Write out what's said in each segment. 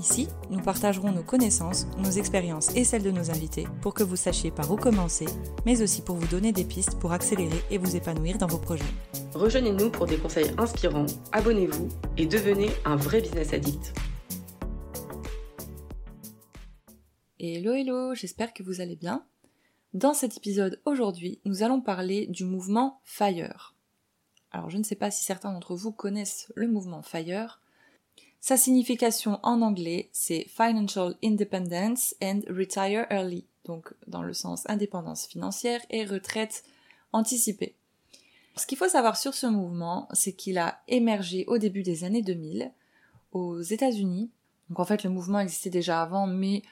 Ici, nous partagerons nos connaissances, nos expériences et celles de nos invités pour que vous sachiez par où commencer, mais aussi pour vous donner des pistes pour accélérer et vous épanouir dans vos projets. Rejoignez-nous pour des conseils inspirants, abonnez-vous et devenez un vrai business addict. Hello hello, j'espère que vous allez bien. Dans cet épisode aujourd'hui, nous allons parler du mouvement FIRE. Alors je ne sais pas si certains d'entre vous connaissent le mouvement FIRE, sa signification en anglais, c'est Financial Independence and Retire Early, donc dans le sens indépendance financière et retraite anticipée. Ce qu'il faut savoir sur ce mouvement, c'est qu'il a émergé au début des années 2000 aux États-Unis. Donc en fait, le mouvement existait déjà avant, mais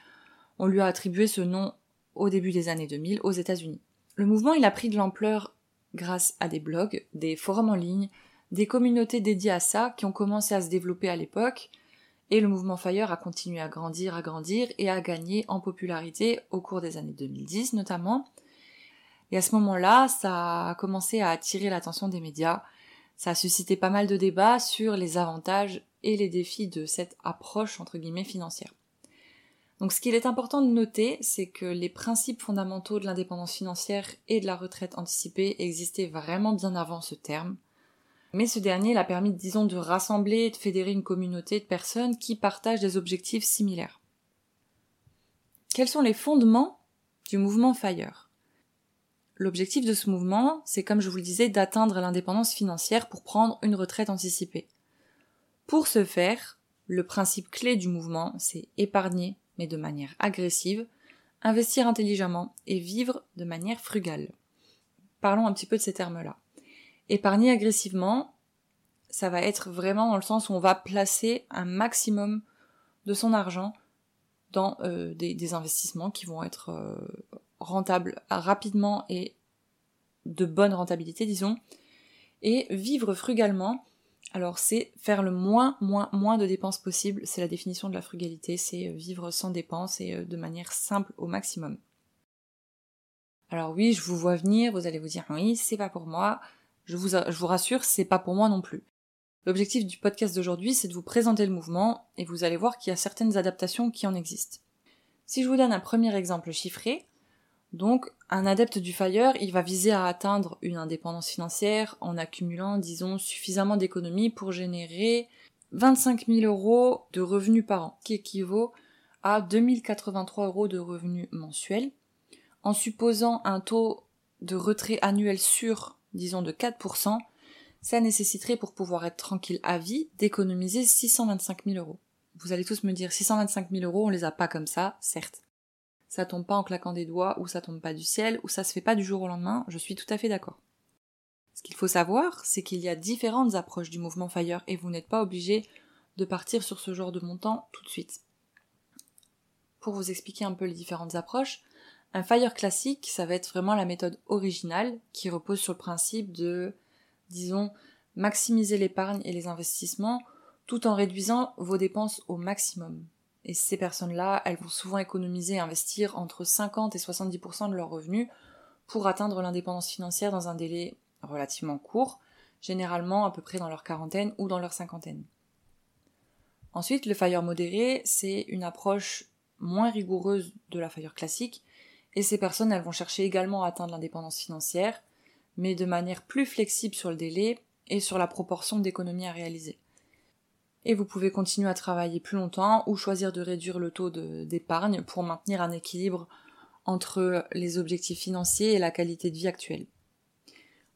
on lui a attribué ce nom au début des années 2000 aux États-Unis. Le mouvement, il a pris de l'ampleur grâce à des blogs, des forums en ligne, des communautés dédiées à ça qui ont commencé à se développer à l'époque, et le mouvement Fire a continué à grandir, à grandir et à gagner en popularité au cours des années 2010 notamment. Et à ce moment-là, ça a commencé à attirer l'attention des médias. Ça a suscité pas mal de débats sur les avantages et les défis de cette approche entre guillemets financière. Donc ce qu'il est important de noter, c'est que les principes fondamentaux de l'indépendance financière et de la retraite anticipée existaient vraiment bien avant ce terme. Mais ce dernier l'a permis, disons, de rassembler et de fédérer une communauté de personnes qui partagent des objectifs similaires. Quels sont les fondements du mouvement FIRE? L'objectif de ce mouvement, c'est comme je vous le disais, d'atteindre l'indépendance financière pour prendre une retraite anticipée. Pour ce faire, le principe clé du mouvement, c'est épargner, mais de manière agressive, investir intelligemment et vivre de manière frugale. Parlons un petit peu de ces termes-là. Épargner agressivement, ça va être vraiment dans le sens où on va placer un maximum de son argent dans euh, des, investissements qui vont être euh, rentables rapidement et de bonne rentabilité, disons. Et vivre frugalement, alors c'est faire le moins, moins, moins de dépenses possible. C'est la définition de la frugalité, c'est vivre sans dépenses et euh, de manière simple au maximum. Alors oui, je vous vois venir, vous allez vous dire oui, c'est pas pour moi. Je vous, rassure, c'est pas pour moi non plus. L'objectif du podcast d'aujourd'hui, c'est de vous présenter le mouvement, et vous allez voir qu'il y a certaines adaptations qui en existent. Si je vous donne un premier exemple chiffré, donc un adepte du FIRE, il va viser à atteindre une indépendance financière en accumulant, disons, suffisamment d'économies pour générer 25 000 euros de revenus par an, qui équivaut à 2083 euros de revenus mensuels, en supposant un taux de retrait annuel sûr disons de 4%, ça nécessiterait pour pouvoir être tranquille à vie d'économiser 625 000 euros. Vous allez tous me dire 625 000 euros, on les a pas comme ça, certes. Ça tombe pas en claquant des doigts, ou ça tombe pas du ciel, ou ça se fait pas du jour au lendemain, je suis tout à fait d'accord. Ce qu'il faut savoir, c'est qu'il y a différentes approches du mouvement Fire et vous n'êtes pas obligé de partir sur ce genre de montant tout de suite. Pour vous expliquer un peu les différentes approches, un fire classique, ça va être vraiment la méthode originale qui repose sur le principe de, disons, maximiser l'épargne et les investissements tout en réduisant vos dépenses au maximum. Et ces personnes-là, elles vont souvent économiser et investir entre 50 et 70% de leurs revenus pour atteindre l'indépendance financière dans un délai relativement court, généralement à peu près dans leur quarantaine ou dans leur cinquantaine. Ensuite, le fire modéré, c'est une approche moins rigoureuse de la fire classique et ces personnes, elles vont chercher également à atteindre l'indépendance financière, mais de manière plus flexible sur le délai et sur la proportion d'économies à réaliser. Et vous pouvez continuer à travailler plus longtemps ou choisir de réduire le taux d'épargne pour maintenir un équilibre entre les objectifs financiers et la qualité de vie actuelle.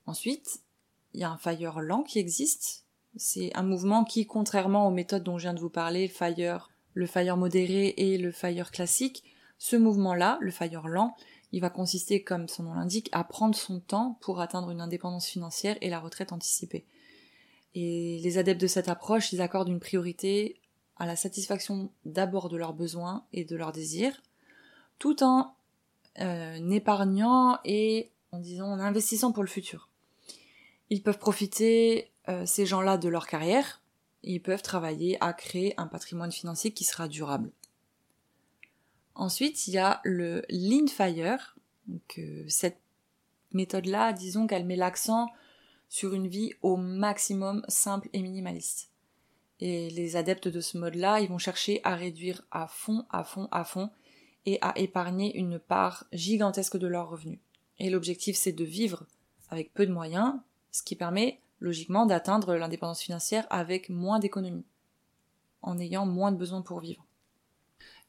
Ensuite, il y a un fire lent qui existe. C'est un mouvement qui, contrairement aux méthodes dont je viens de vous parler, le fire, le fire modéré et le fire classique, ce mouvement-là, le lent, il va consister, comme son nom l'indique, à prendre son temps pour atteindre une indépendance financière et la retraite anticipée. Et les adeptes de cette approche, ils accordent une priorité à la satisfaction d'abord de leurs besoins et de leurs désirs, tout en euh, épargnant et en disant en investissant pour le futur. Ils peuvent profiter, euh, ces gens-là, de leur carrière, ils peuvent travailler à créer un patrimoine financier qui sera durable. Ensuite, il y a le Lean Fire. Donc, euh, cette méthode-là, disons qu'elle met l'accent sur une vie au maximum simple et minimaliste. Et les adeptes de ce mode-là, ils vont chercher à réduire à fond, à fond, à fond, et à épargner une part gigantesque de leurs revenus. Et l'objectif, c'est de vivre avec peu de moyens, ce qui permet logiquement d'atteindre l'indépendance financière avec moins d'économies, en ayant moins de besoins pour vivre.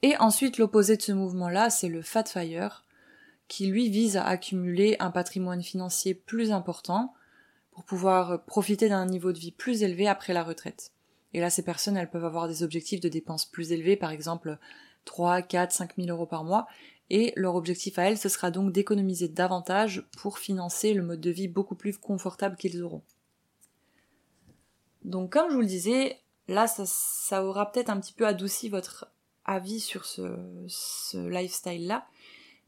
Et ensuite, l'opposé de ce mouvement-là, c'est le Fat Fire, qui lui vise à accumuler un patrimoine financier plus important pour pouvoir profiter d'un niveau de vie plus élevé après la retraite. Et là, ces personnes, elles peuvent avoir des objectifs de dépenses plus élevés, par exemple 3, 4, 5 000 euros par mois, et leur objectif à elles, ce sera donc d'économiser davantage pour financer le mode de vie beaucoup plus confortable qu'ils auront. Donc comme je vous le disais, là ça, aura peut-être un petit peu adouci votre avis sur ce, lifestyle-là,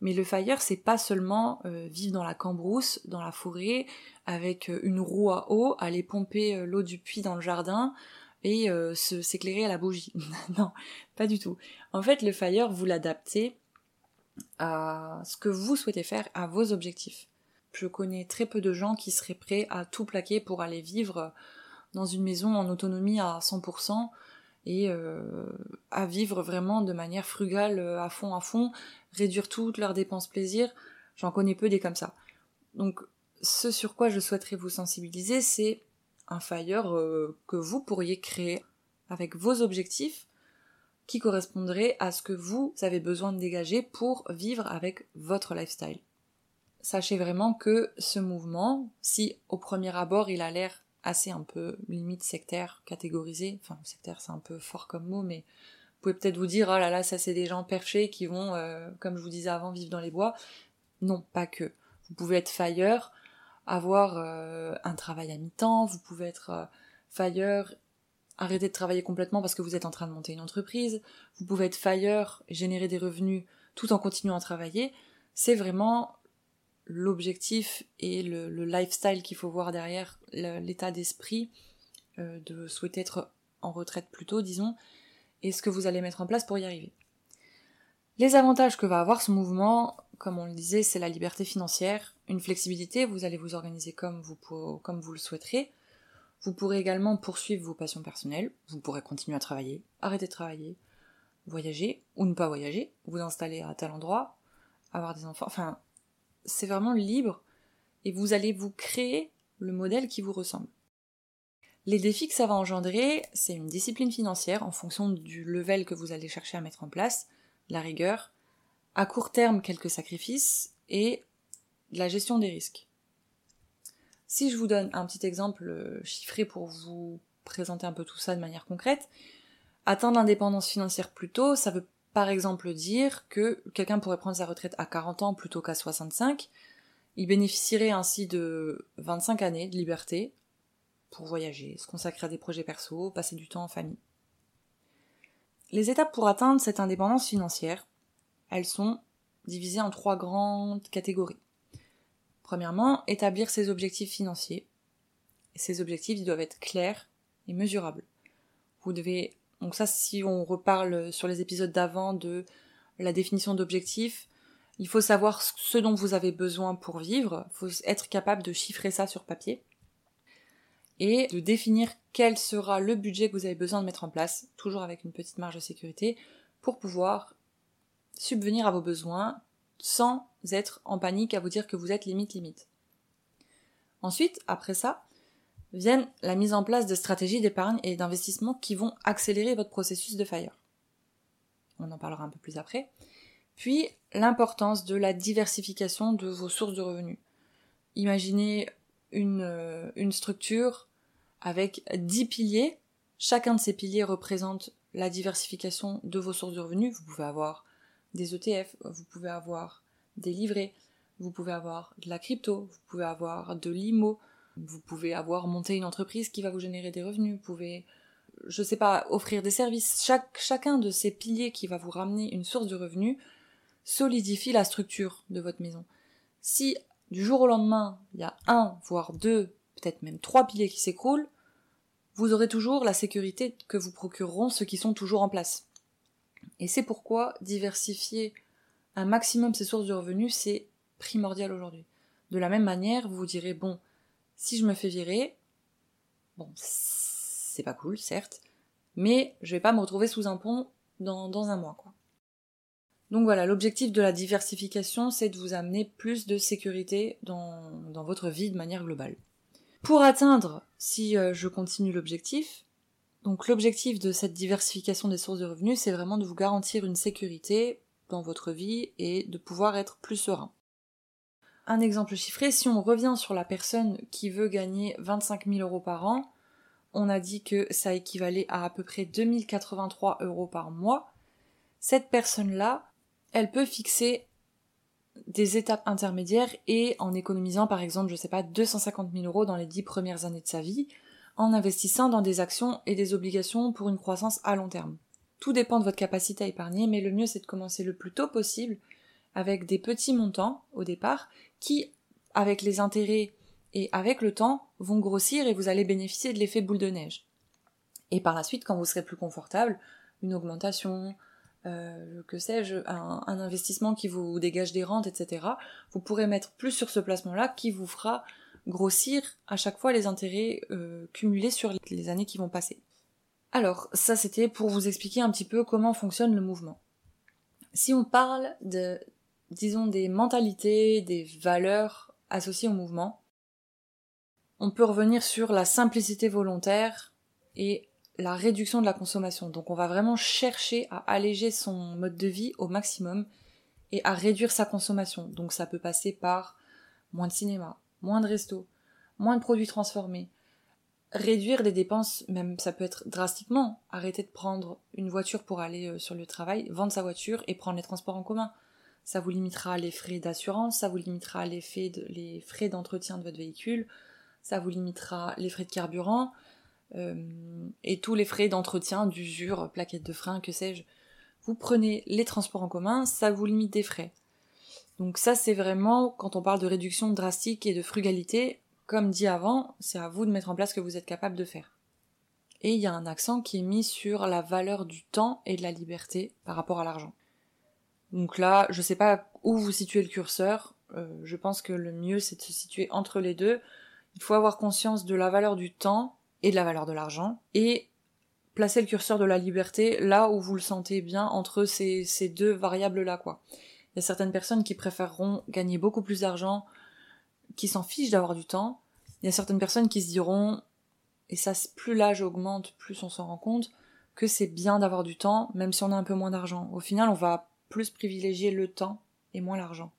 mais le fire, c'est pas seulement euh, vivre dans la cambrousse, dans la forêt, avec euh, une roue à eau, aller pomper euh, l'eau du puits dans le jardin et s'éclairer à la bougie. non, pas du tout. En fait, le fire, vous l'adaptez à ce que vous souhaitez faire, à vos objectifs. Je connais très peu de gens qui seraient prêts à tout plaquer pour aller vivre dans une maison en autonomie à 100% euh, à vivre vraiment de manière frugale euh, à fond à fond, réduire toutes leurs dépenses plaisir. J'en connais peu des comme ça. Donc ce sur quoi je souhaiterais vous sensibiliser, c'est un fire euh, que vous pourriez créer avec vos objectifs qui correspondrait à ce que vous avez besoin de dégager pour vivre avec votre lifestyle. Sachez vraiment que ce mouvement, si au premier abord il a l'air assez un peu limite sectaire, catégorisé, enfin sectaire c'est un peu fort comme mot, mais vous pouvez peut-être vous dire, oh là là, ça c'est des gens perchés qui vont, euh, comme je vous disais avant, vivre dans les bois. Non, pas que. Vous pouvez être fire, avoir euh, un travail à mi-temps, vous pouvez être fire arrêter de travailler complètement parce que vous êtes en train de monter une entreprise, vous pouvez être fire, générer des revenus tout en continuant à travailler, c'est vraiment l'objectif et le, lifestyle qu'il faut voir derrière l'état d'esprit euh, de souhaiter être en retraite plus tôt, disons, et ce que vous allez mettre en place pour y arriver. Les avantages que va avoir ce mouvement, comme on le disait, c'est la liberté financière, une flexibilité, vous allez vous organiser comme vous, comme vous le souhaiterez, vous pourrez également poursuivre vos passions personnelles, vous pourrez continuer à travailler, arrêter de travailler, voyager ou ne pas voyager, vous installer à tel endroit, avoir des enfants, enfin, c'est vraiment libre et vous allez vous créer le modèle qui vous ressemble. Les défis que ça va engendrer, c'est une discipline financière en fonction du level que vous allez chercher à mettre en place, la rigueur, à court terme quelques sacrifices et la gestion des risques. Si je vous donne un petit exemple euh, chiffré pour vous présenter un peu tout ça de manière concrète, atteindre l'indépendance financière plus tôt, ça veut par exemple dire que quelqu'un pourrait prendre sa retraite à 40 ans plutôt qu'à 65. Il bénéficierait ainsi de 25 années de liberté pour voyager, se consacrer à des projets perso, passer du temps en famille. Les étapes pour atteindre cette indépendance financière, elles sont divisées en trois grandes catégories. Premièrement, établir ses objectifs financiers. Ces objectifs, doivent être clairs et mesurables. Vous devez, donc ça, si on reparle sur les épisodes d'avant de la définition d'objectifs, il faut savoir ce dont vous avez besoin pour vivre, il faut être capable de chiffrer ça sur papier et de définir quel sera le budget que vous avez besoin de mettre en place, toujours avec une petite marge de sécurité, pour pouvoir subvenir à vos besoins sans être en panique à vous dire que vous êtes limite limite. Ensuite, après ça, viennent la mise en place de stratégies d'épargne et d'investissement qui vont accélérer votre processus de fire. On en parlera un peu plus après. Puis, l'importance de la diversification de vos sources de revenus. Imaginez une, euh, une structure avec 10 piliers. Chacun de ces piliers représente la diversification de vos sources de revenus. Vous pouvez avoir des ETF, vous pouvez avoir des livrets, vous pouvez avoir de la crypto, vous pouvez avoir de l'IMO, vous pouvez avoir monté une entreprise qui va vous générer des revenus, vous pouvez, je sais pas, offrir des services. Chaque, chacun de ces piliers qui va vous ramener une source de revenus solidifie la structure de votre maison. Si du jour au lendemain, il y a un, voire deux, peut-être même trois piliers qui s'écroulent, vous aurez toujours la sécurité que vous procureront ceux qui sont toujours en place. Et c'est pourquoi diversifier un maximum ses sources de revenus, c'est primordial aujourd'hui. De la même manière, vous vous direz, bon, si je me fais virer, bon, c'est pas cool, certes, mais je vais pas me retrouver sous un pont dans, un mois, quoi. Donc voilà, l'objectif de la diversification, c'est de vous amener plus de sécurité dans, dans votre vie de manière globale. Pour atteindre, si euh, je continue l'objectif, donc l'objectif de cette diversification des sources de revenus, c'est vraiment de vous garantir une sécurité dans votre vie et de pouvoir être plus serein. Un exemple chiffré, si on revient sur la personne qui veut gagner 25 000 euros par an, on a dit que ça équivalait à à peu près 2083 euros par mois. Cette personne-là, elle peut fixer des étapes intermédiaires et en économisant par exemple, je sais pas, 250 000 euros dans les 10 premières années de sa vie, en investissant dans des actions et des obligations pour une croissance à long terme. Tout dépend de votre capacité à épargner, mais le mieux c'est de commencer le plus tôt possible avec des petits montants au départ qui, avec les intérêts et avec le temps, vont grossir et vous allez bénéficier de l'effet boule de neige. Et par la suite, quand vous serez plus confortable, une augmentation, euh, que sais-je, un, investissement qui vous dégage des rentes, etc., vous pourrez mettre plus sur ce placement-là qui vous fera grossir à chaque fois les intérêts euh, cumulés sur les années qui vont passer. Alors, ça c'était pour vous expliquer un petit peu comment fonctionne le mouvement. Si on parle de, disons, des mentalités, des valeurs associées au mouvement, on peut revenir sur la simplicité volontaire et la réduction de la consommation. Donc on va vraiment chercher à alléger son mode de vie au maximum et à réduire sa consommation. Donc ça peut passer par moins de cinéma, moins de resto, moins de produits transformés, réduire les dépenses, même ça peut être drastiquement, arrêter de prendre une voiture pour aller euh, sur le travail, vendre sa voiture et prendre les transports en commun. Ça vous limitera les frais d'assurance, ça vous limitera les frais d'entretien de votre véhicule, ça vous limitera les frais de carburant, euh, et tous les frais d'entretien, d'usure, plaquettes de frein, que sais-je. Vous prenez les transports en commun, ça vous limite des frais. Donc ça c'est vraiment, quand on parle de réduction drastique et de frugalité, comme dit avant, c'est à vous de mettre en place ce que vous êtes capable de faire. Et il y a un accent qui est mis sur la valeur du temps et de la liberté par rapport à l'argent. Donc là, je sais pas où vous situez le curseur, euh, je pense que le mieux c'est de se situer entre les deux. Il faut avoir conscience de la valeur du temps et de la valeur de l'argent, et placer le curseur de la liberté là où vous le sentez bien entre ces, deux variables-là, quoi. Il y a certaines personnes qui préféreront gagner beaucoup plus d'argent, qui s'en fichent d'avoir du temps. Il y a certaines personnes qui se diront, et ça, plus l'âge augmente, plus on s'en rend compte, que c'est bien d'avoir du temps, même si on a un peu moins d'argent. Au final, on va plus privilégier le temps et moins l'argent.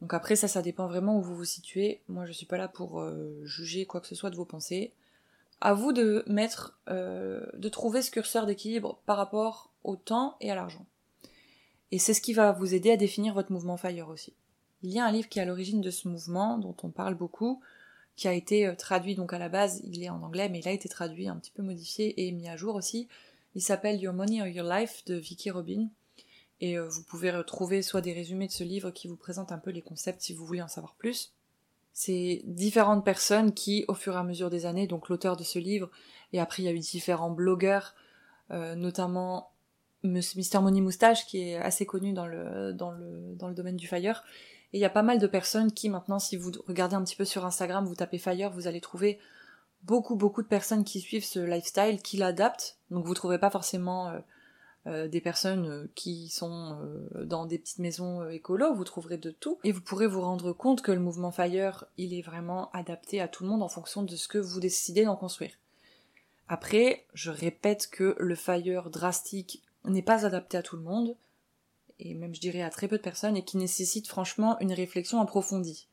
Donc après, ça, ça dépend vraiment où vous vous situez. Moi, je suis pas là pour euh, juger quoi que ce soit de vos pensées à vous de mettre, euh, de trouver ce curseur d'équilibre par rapport au temps et à l'argent. Et c'est ce qui va vous aider à définir votre mouvement Fire aussi. Il y a un livre qui est à l'origine de ce mouvement, dont on parle beaucoup, qui a été euh, traduit donc à la base, il est en anglais, mais il a été traduit un petit peu modifié et mis à jour aussi. Il s'appelle Your Money or Your Life de Vicky Robin. Et euh, vous pouvez retrouver soit des résumés de ce livre qui vous présentent un peu les concepts si vous voulez en savoir plus, c'est différentes personnes qui, au fur et à mesure des années, donc l'auteur de ce livre, et après il y a eu différents blogueurs, euh, notamment Mister Money Moustache, qui est assez connu dans le, dans le, dans le domaine du Fire. Et il y a pas mal de personnes qui maintenant, si vous regardez un petit peu sur Instagram, vous tapez Fire, vous allez trouver beaucoup, beaucoup de personnes qui suivent ce lifestyle, qui l'adaptent. Donc vous trouverez pas forcément euh, euh, des personnes euh, qui sont euh, dans des petites maisons écolo, vous trouverez de tout, et vous pourrez vous rendre compte que le mouvement Fire, il est vraiment adapté à tout le monde en fonction de ce que vous décidez d'en construire. Après, je répète que le Fire drastique n'est pas adapté à tout le monde, et même je dirais à très peu de personnes, et qui nécessite franchement une réflexion approfondie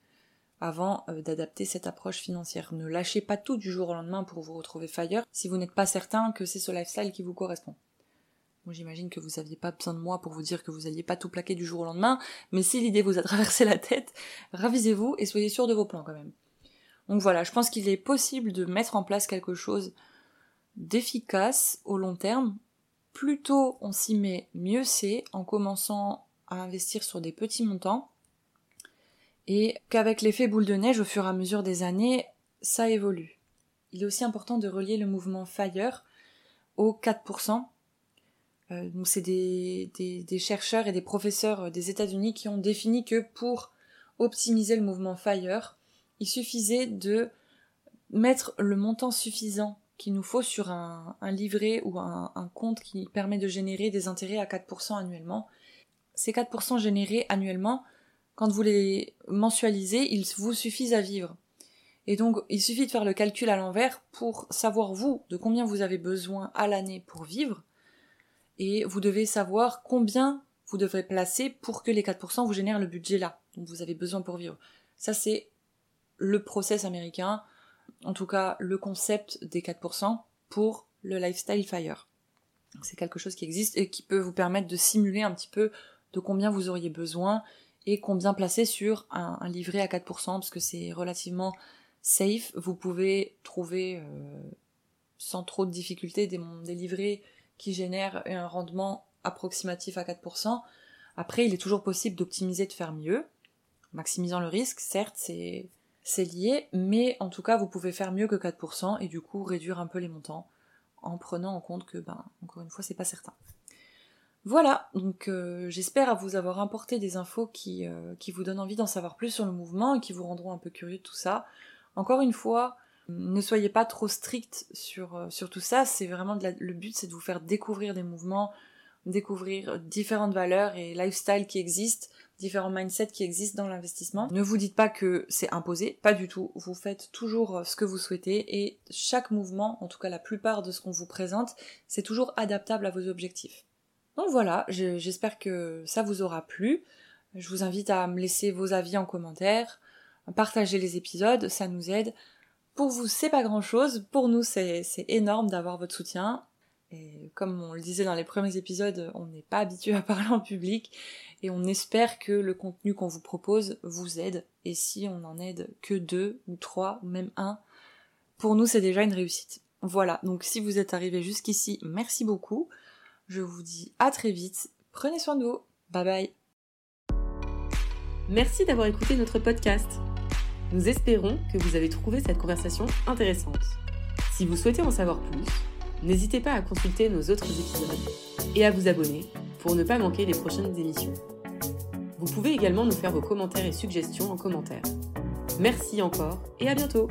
avant d'adapter cette approche financière. Ne lâchez pas tout du jour au lendemain pour vous retrouver Fire si vous n'êtes pas certain que c'est ce lifestyle qui vous correspond. J'imagine que vous aviez pas besoin de moi pour vous dire que vous alliez pas tout plaquer du jour au lendemain, mais si l'idée vous a traversé la tête, ravisez-vous et soyez sûr de vos plans quand même. Donc voilà, je pense qu'il est possible de mettre en place quelque chose d'efficace au long terme. Plus tôt on s'y met, mieux c'est, en commençant à investir sur des petits montants. Et qu'avec l'effet boule de neige, au fur et à mesure des années, ça évolue. il est aussi important de relier le mouvement FIRE aux 4%. Euh, c'est des, chercheurs et des professeurs des États-Unis qui ont défini que pour optimiser le mouvement FIRE, il suffisait de mettre le montant suffisant qu'il nous faut sur un, livret ou un, compte qui permet de générer des intérêts à 4% annuellement. Ces 4% générés annuellement, quand vous les mensualisez, ils vous suffisent à vivre. Et donc, il suffit de faire le calcul à l'envers pour savoir, vous, de combien vous avez besoin à l'année pour vivre. Et vous devez savoir combien vous devrez placer pour que les 4% vous génèrent le budget là, dont vous avez besoin pour vivre. Ça, c'est le process américain, en tout cas le concept des 4% pour le lifestyle fire. C'est quelque chose qui existe et qui peut vous permettre de simuler un petit peu de combien vous auriez besoin et combien placer sur un, livret à 4%, parce que c'est relativement safe. Vous pouvez trouver euh, sans trop de difficultés des, des livrets qui génèrent un rendement approximatif à 4%. Après, il est toujours possible d'optimiser, de faire mieux. Maximisant le risque, certes, c'est, c'est lié, mais en tout cas, vous pouvez faire mieux que 4% et du coup réduire un peu les montants en prenant en compte que, ben, encore une fois, c'est pas certain. Voilà, donc euh, j'espère vous avoir apporté des infos qui, euh, qui vous donnent envie d'en savoir plus sur le mouvement et qui vous rendront un peu curieux de tout ça. Encore une fois, ne soyez pas trop strict sur, euh, sur tout ça, c'est vraiment le but c'est de vous faire découvrir des mouvements, découvrir différentes valeurs et lifestyles qui existent, différents mindsets qui existent dans l'investissement. Ne vous dites pas que c'est imposé, pas du tout. Vous faites toujours ce que vous souhaitez et chaque mouvement, en tout cas la plupart de ce qu'on vous présente, c'est toujours adaptable à vos objectifs. Donc voilà, j'espère que ça vous aura plu. Je vous invite à me laisser vos avis en commentaire, partager les épisodes, ça nous aide. Pour vous, c'est pas grand chose. Pour nous, c'est énorme d'avoir votre soutien. Et comme on le disait dans les premiers épisodes, on n'est pas habitué à parler en public et on espère que le contenu qu'on vous propose vous aide. Et si on en aide que deux ou trois ou même un, pour nous c'est déjà une réussite. Voilà, donc si vous êtes arrivé jusqu'ici, merci beaucoup. Je vous dis à très vite. Prenez soin de vous. Bye bye. Merci d'avoir écouté notre podcast. Nous espérons que vous avez trouvé cette conversation intéressante. Si vous souhaitez en savoir plus, n'hésitez pas à consulter nos autres épisodes et à vous abonner pour ne pas manquer les prochaines émissions. Vous pouvez également nous faire vos commentaires et suggestions en commentaire. Merci encore et à bientôt